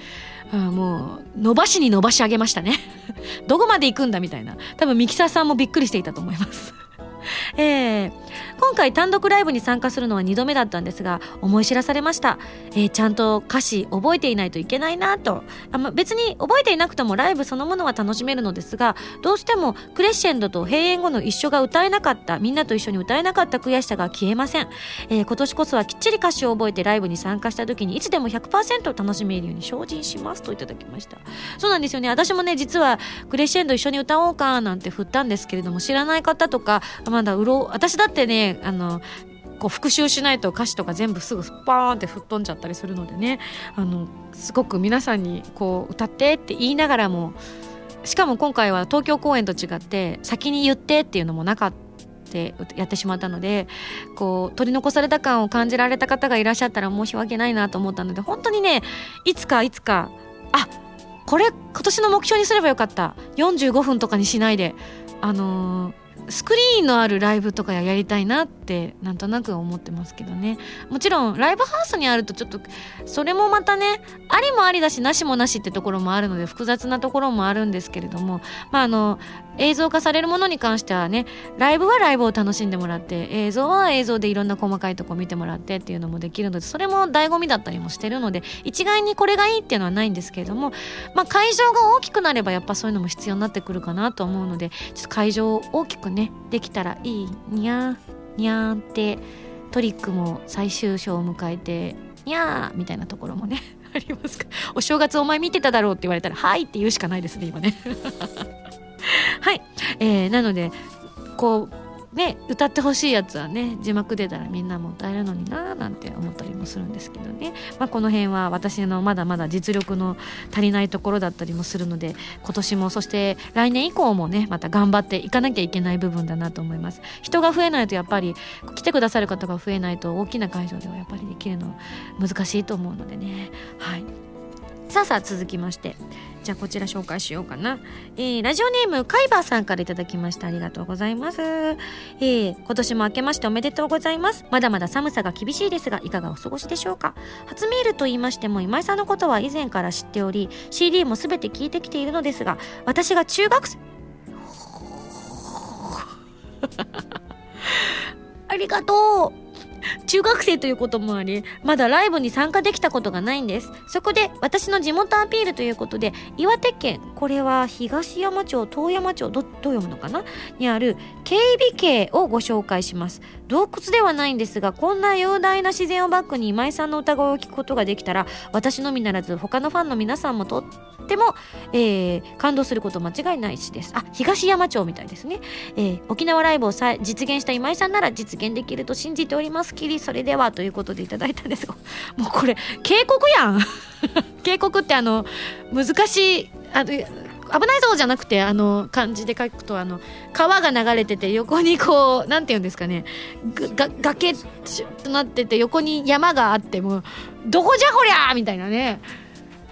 あもう伸ばしに伸ばし上げましたね。どこまで行くんだみたいな。多分ミキサーさんもびっくりしていたと思います。えー今回単独ライブに参加するのは2度目だったんですが思い知らされました、えーちゃんと歌詞覚えていないといけないなと。あ、ま、別に覚えていなくてもライブそのものは楽しめるのですがどうしてもクレッシェンドと閉園後の一緒が歌えなかったみんなと一緒に歌えなかった悔しさが消えません、えー今年こそはきっちり歌詞を覚えてライブに参加した時にいつでも100%楽しめるように精進しますといただきました。そうなんですよね。私もね実はクレッシェンド一緒に歌おうかなんて振ったんですけれども知らない方とかまだうろ私だってねあのこう復習しないと歌詞とか全部すぐスパーンって吹っ飛んじゃったりするのでね。あのすごく皆さんにこう歌ってって言いながらもしかも今回は東京公演と違って先に言ってっていうのもなかったやってしまったのでこう取り残された感を感じられた方がいらっしゃったら申し訳ないなと思ったので本当にねいつかいつかあこれ今年の目標にすればよかった。45分とかにしないで。あのースクリーンのあるライブとかやりたいなってなんとなく思ってますけどね。もちろんライブハウスにあるとちょっとそれもまたねありもありだしなしもなしってところもあるので複雑なところもあるんですけれどもまああの映像化されるものに関してはねライブはライブを楽しんでもらって映像は映像でいろんな細かいとこ見てもらってっていうのもできるのでそれも醍醐味だったりもしてるので一概にこれがいいっていうのはないんですけれどもまあ会場が大きくなればやっぱそういうのも必要になってくるかなと思うのでちょっと会場を大きくねねできたらいいにゃーにゃーんってトリックも最終章を迎えてにゃーみたいなところもね ありますか。お正月お前見てただろうって言われたらはいって言うしかないですね今ね。はい、えーなのでこうね歌ってほしいやつはね字幕出たらみんなも歌えるのになーなんて思ったりもするんですけどね、まあ、この辺は私のまだまだ実力の足りないところだったりもするので今年もそして来年以降もねまた頑張っていかなきゃいけない部分だなと思います。人が増えないとやっぱり来てくださる方が増えないと大きな会場ではやっぱりできるの難しいと思うのでね。はい。さあさあ続きましてじゃあこちら紹介しようかな、えーラジオネームカイバーさんからいただきました。ありがとうございます、えー今年も明けましておめでとうございます。まだまだ寒さが厳しいですがいかがお過ごしでしょうか？初メールと言いましても今井さんのことは以前から知っており CD も全て聞いてきているのですが私が中学生。ありがとう。中学生ということもあり、まだライブに参加できたことがないんです。そこで私の地元アピールということで、岩手県、これは東山町、東山町、ど、どう読むのかな？にある警備系をご紹介します。洞窟ではないんですが、こんな雄大な自然をバックに今井さんの歌声を聞くことができたら、私のみならず他のファンの皆さんもとっても、えー感動すること間違いないしです。あ、東山町みたいですね。えー沖縄ライブを実現した今井さんなら実現できると信じております。きりそれではとい。うことでい。ただい。たんですが、もうこれ警告やん。警告ってあの難しい。あの危ない。ぞじゃなくてあの漢字で書くとあの川が流れてて横にこうなんて言うんですかね崖となってて横に山があってもうどこじゃこりゃーみたいなね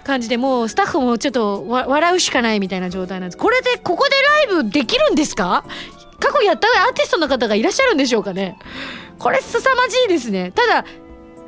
感じでもうスタッフもちょっと笑うしかない。みたい。な状態なんですこれでここでライブできるんですか過去やったアーティストの方がいらっしゃるんでしょうかねこれ凄まじいですね。ただ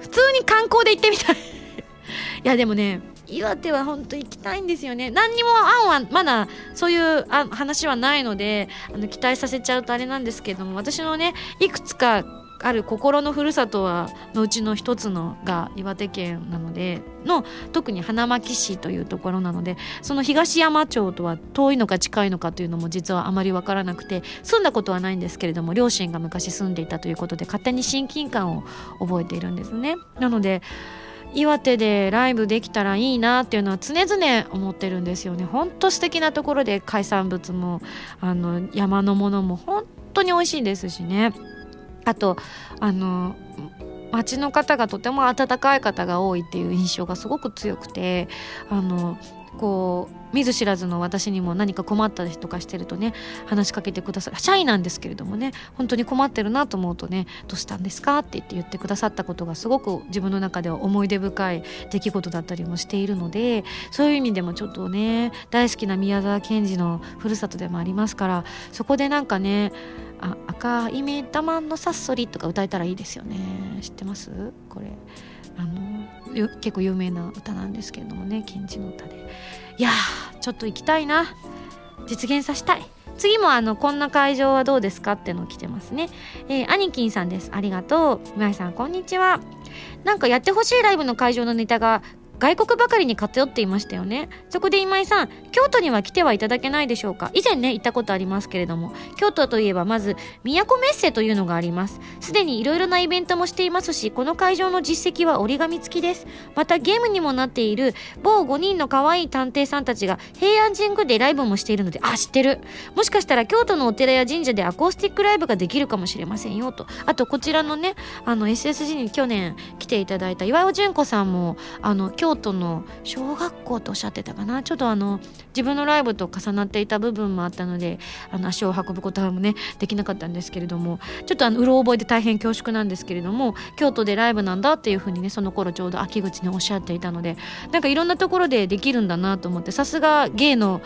普通に観光で行ってみたい。いやでもね岩手は本当行きたいんですよね。何にも案はまだそういう話はないのであの期待させちゃうとあれなんですけども私のねいくつかある心のふるさとはのうちの一つのが岩手県なのでの特に花巻市というところなのでその東山町とは遠いのか近いのかというのも実はあまり分からなくて住んだことはないんですけれども両親が昔住んでいたということで勝手に親近感を覚えているんですね。なので岩手でライブできたらいいなっていうのは常々思ってるんですよねほんと素敵なところで海産物もあの山のものも本当に美味しいですしねあとあの街の方がとても温かい方が多いっていう印象がすごく強くてあのこう見ず知らずの私にも何か困ったりとかしてるとね話しかけてくださる。シャイなんですけれどもね本当に困ってるなと思うとね「どうしたんですか?」って言って言ってくださったことがすごく自分の中では思い出深い出来事だったりもしているのでそういう意味でもちょっとね大好きな宮沢賢治のふるさとでもありますからそこでなんかねあ赤い目玉のさっそりとか歌えたらいいですよね。知ってます？これ。あの結構有名な歌なんですけれどもね賢治の歌で。いやちょっと行きたいな。実現させたい。次もあのこんな会場はどうですか？っての来てますね。えー、アニキンさんです。ありがとう。今井さんこんにちは。なんかやってほしいライブの会場のネタが外国ばかりに偏っていましたよね。そこで今井さん京都には来てはいただけないでしょうか？以前ね行ったことありますけれども。京都といえばまず都メッセというのがあります。すでにいろいろなイベントもしていますしこの会場の実績は折り紙付きです。またゲームにもなっている某5人の可愛い探偵さんたちが平安神宮でライブもしているのであ知ってる。もしかしたら京都のお寺や神社でアコースティックライブができるかもしれませんよと。あとこちらのねあの SSG に去年来ていただいた岩尾純子さんもあの京都の小学校とおっしゃってたかな。ちょっとあの自分のライブと重なっていた部分もあったのであの足を運ぶことはもねできなかったんですけれどもちょっとあのうろ覚えで大変恐縮なんですけれども京都でライブなんだっていうふうにねその頃ちょうど秋口におっしゃっていたのでなんかいろんなところでできるんだなと思ってさすが芸の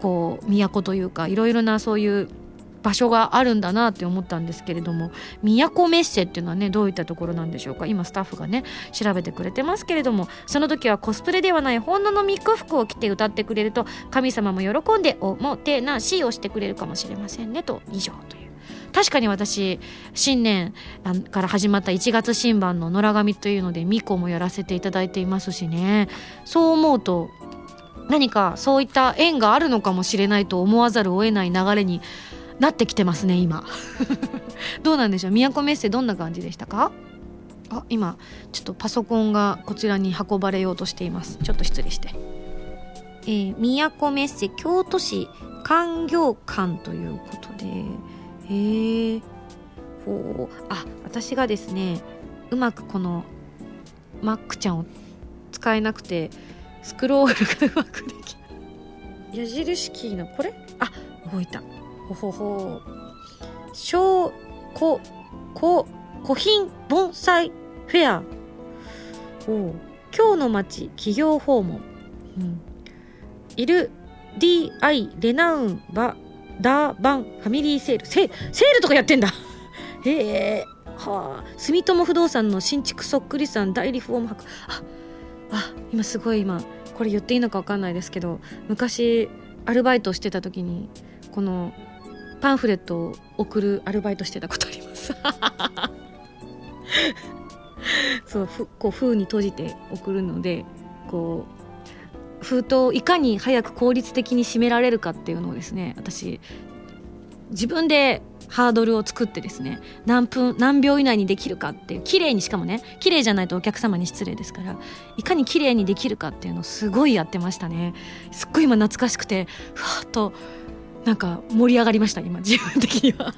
こう都というかいろいろなそういう場所があるんだなって思ったんですけれども都メッセっていうのはねどういったところなんでしょうか？今スタッフがね調べてくれてますけれどもその時はコスプレではない本物のミック服を着て歌ってくれると神様も喜んでおもてなしをしてくれるかもしれませんねと以上という。確かに私新年から始まった1月新版の「野良神」というので巫女もやらせていただいていますしねそう思うと何かそういった縁があるのかもしれないと思わざるを得ない流れになってきてますね今。どうなんでしょう？都メッセどんな感じでしたか？あ今ちょっとパソコンがこちらに運ばれようとしています。ちょっと失礼して。えー、都メッセ京都市官業館ということでへえほうあ私がですねうまくこのマックちゃんを使えなくてスクロールがうまくできない。矢印キーのこれ？あ動いたほほほ。小古古古品盆栽フェア。お今日の街企業訪問、うん、いる DI レナウンバダーバンファミリーセール。セセールとかやってんだ。へえ。はあ。住友不動産の新築そっくりさん大リフォーム博。ああ今すごい今これ言っていいのか分かんないですけど昔アルバイトしてた時にこのパンフレットを送るアルバイトしてたことあります。そうふこう封に閉じて送るのでこう封筒をいかに早く効率的に締められるかっていうのをですね私自分でハードルを作ってですね何分何秒以内にできるかっていう綺麗にしかもね綺麗じゃないとお客様に失礼ですからいかに綺麗にできるかっていうのをすごいやってましたね。すっごい今懐かしくてふわっとなんか盛り上がりました今自分的には。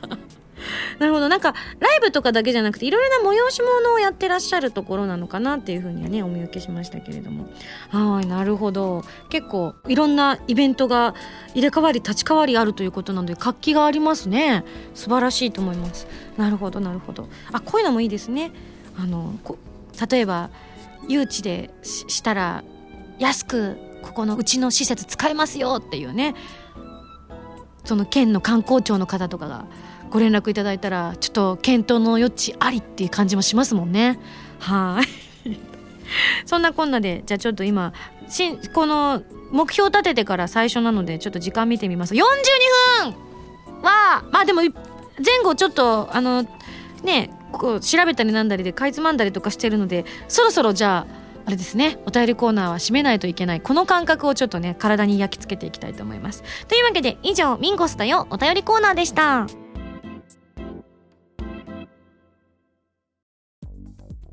なるほど。なんかライブとかだけじゃなくていろいろな催し物をやってらっしゃるところなのかなっていうふうにはねお見受けしましたけれども。はいなるほど。結構いろんなイベントが入れ替わり立ち替わりあるということなので活気がありますね。素晴らしいと思います。なるほどなるほど。あこういうのもいいですね。あの例えば誘致でしたら安くここのうちの施設使えますよっていうね。その県の観光庁の方とかがご連絡いただいたらちょっと検討の余地ありっていう感じもしますもんね。はい。そんなこんなでじゃあちょっと今しこの目標立ててから最初なのでちょっと時間見てみます。42分!はまあでも前後ちょっとあのねこう調べたりなんだりでかいつまんだりとかしてるのでそろそろじゃああれですね。お便りコーナーは締めないといけない。この感覚をちょっとね体に焼き付けていきたいと思います。というわけで以上ミンゴスだよ。お便りコーナーでした。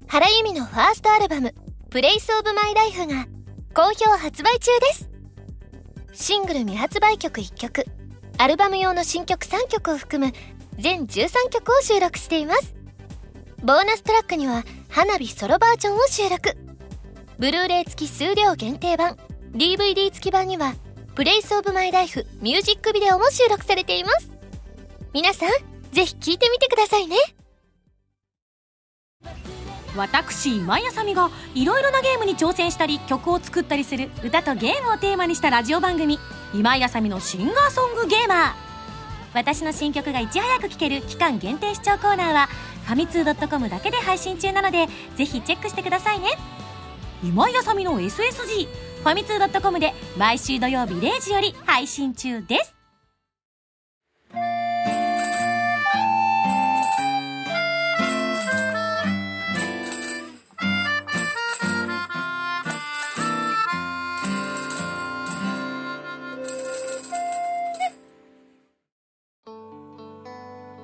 原由美のファーストアルバム Place of my life が好評発売中です。シングル未発売曲1曲アルバム用の新曲3曲を含む全13曲を収録しています。ボーナストラックには花火ソロバージョンを収録。ブルーレイ付き数量限定版。DVD 付き版には Place of my life ミュージックビデオも収録されています。皆さんぜひ聴いてみてくださいね。私今井あさみがいろいろなゲームに挑戦したり曲を作ったりする歌とゲームをテーマにしたラジオ番組「今井あさみの Singer Song Gamer」私の新曲がいち早く聴ける期間限定試聴コーナーはファミツー .com だけで配信中なのでぜひチェックしてくださいね。今井あさみの SSG ファミツー .com で毎週土曜日0時より配信中です。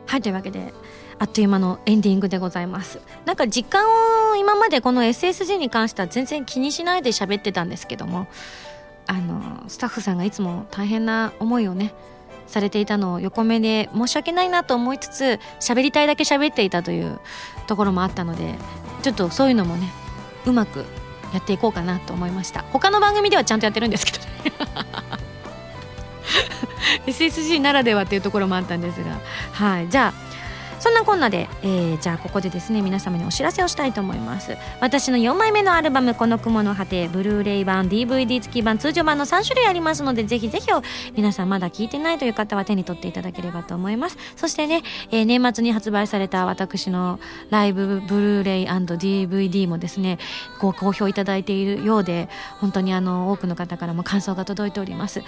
はいというわけであっという間のエンディングでございます。なんか時間を今までこの SSG に関しては全然気にしないで喋ってたんですけどもあのスタッフさんがいつも大変な思いをねされていたのを横目で申し訳ないなと思いつつ喋りたいだけ喋っていたというところもあったのでちょっとそういうのもねうまくやっていこうかなと思いました。他の番組ではちゃんとやってるんですけどね。SSG ならではっていうところもあったんですが。はい。じゃあそんなこんなで、えー、じゃあここでですね皆様にお知らせをしたいと思います。私の4枚目のアルバム「この雲の果て」ブルーレイ版 DVD 付き版通常版の3種類ありますのでぜひぜひ皆さんまだ聞いてないという方は手に取っていただければと思います。そしてね、えー、年末に発売された私のライブブルーレイ &DVD もですねご好評いただいているようで本当にあの多くの方からも感想が届いております。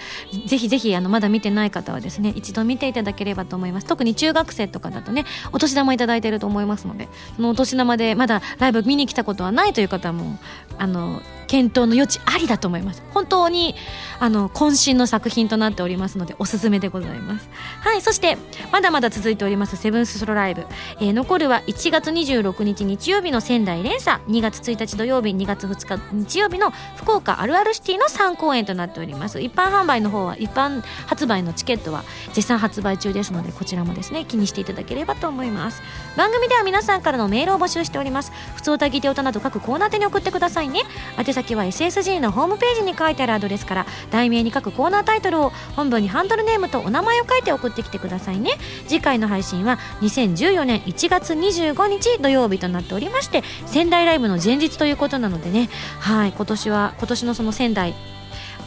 ぜひぜひあのまだ見てない方はですね一度見ていただければと思います。特に中学生とかだとねお年玉いただいてると思いますのでそのお年玉でまだライブ見に来たことはないという方もあの検討の余地ありだと思います。本当にあの渾身の作品となっておりますのでおすすめでございます。はいそしてまだまだ続いておりますセブンスソロライブ、えー、残るは1月26日日曜日の仙台連鎖。2月1日土曜日2月2日日曜日の福岡あるあるシティの3公演となっております。一般販売の方は一般発売のチケットは絶賛発売中ですのでこちらもですね気にしていただければと思います。番組では皆さんからのメールを募集しております。普通歌ぎて歌など各コーナー宛に送ってくださいね。宛先は SSG のホームページに書いてあるアドレスから題名に書くコーナータイトルを本文にハンドルネームとお名前を書いて送ってきてくださいね。次回の配信は2014年1月25日土曜日となっておりまして仙台ライブの前日ということなのでね。はい今年は今年のその仙台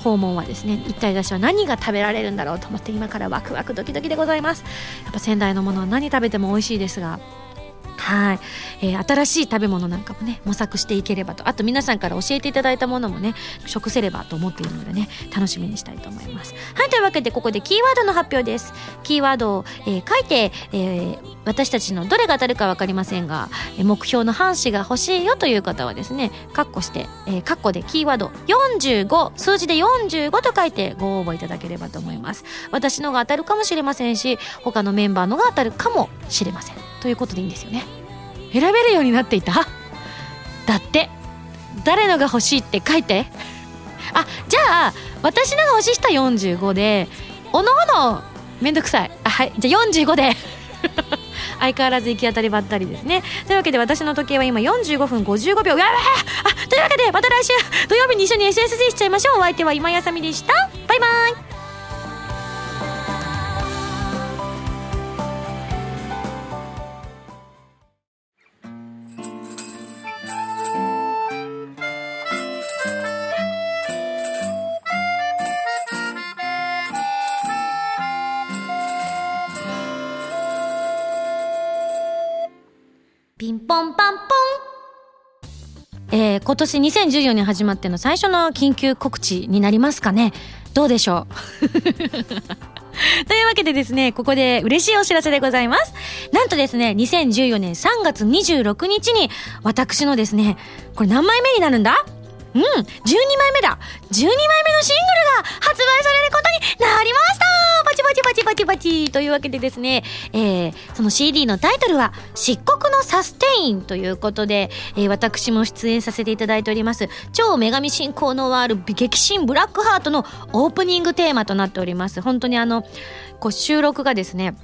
訪問はですね一体私は何が食べられるんだろうと思って今からワクワクドキドキでございます。やっぱ仙台のものは何食べても美味しいですがはい、えー、新しい食べ物なんかもね模索していければと。あと皆さんから教えていただいたものもね食せればと思っているのでね楽しみにしたいと思います。はいというわけでここでキーワードの発表です。キーワードを、えー、書いて、えー、私たちのどれが当たるか分かりませんが目標の半紙が欲しいよという方はですねカッコして、えー、カッコでキーワード45数字で45と書いてご応募いただければと思います。私のが当たるかもしれませんし他のメンバーのが当たるかもしれません。ということでいいんですよね。選べるようになっていた？だって。誰のが欲しいって書いて？あじゃあ私のが欲しい人は45でおのおのめんどくさい。あはいじゃあ45で。相変わらず行き当たりばったりですね。というわけで私の時計は今45分55秒。やべあというわけでまた来週土曜日に一緒に SSG しちゃいましょう。お相手は今やさみでした。バイバイ。今年2014年始まっての最初の緊急告知になりますかね？どうでしょう？というわけでですね、ここで嬉しいお知らせでございます。なんとですね、2014年3月26日に、私のですね、これ何枚目になるんだ？うん、12枚目だ !12 枚目のシングルというわけでですね、えー、その CD のタイトルは漆黒のサステインということで、えー、私も出演させていただいております超女神信仰のワール激震ブラックハートのオープニングテーマとなっております。本当にあのこう収録がですね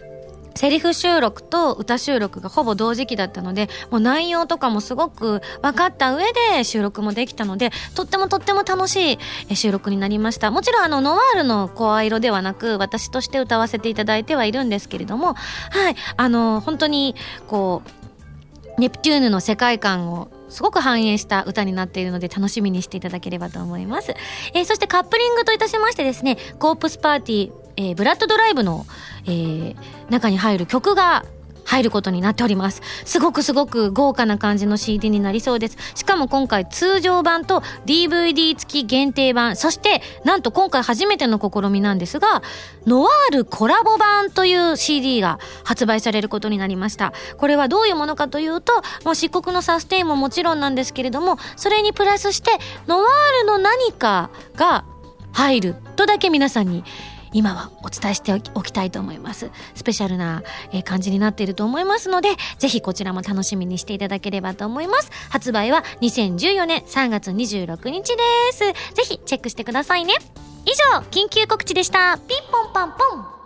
セリフ収録と歌収録がほぼ同時期だったので、もう内容とかもすごく分かった上で収録もできたので、とってもとっても楽しい収録になりました。もちろんあの、ノワールの声色ではなく、私として歌わせていただいてはいるんですけれども、はい、あの、本当に、こう、ネプテューヌの世界観をすごく反映した歌になっているので楽しみにしていただければと思います。えー、そしてカップリングといたしましてですね、コープスパーティー、えー、ブラッドドライブの、えー、中に入る曲が入ることになっております。すごくすごく豪華な感じの CD になりそうです。しかも今回通常版と DVD 付き限定版、そしてなんと今回初めての試みなんですが、ノワールコラボ版という CD が発売されることになりました。これはどういうものかというと、もう漆黒のサステインももちろんなんですけれども、それにプラスしてノワールの何かが入るとだけ皆さんに今はお伝えしておきたいと思います。スペシャルな、え感じになっていると思いますので、ぜひこちらも楽しみにしていただければと思います。発売は2014年3月26日です。ぜひチェックしてくださいね。以上、緊急告知でした。ピンポンパンポン。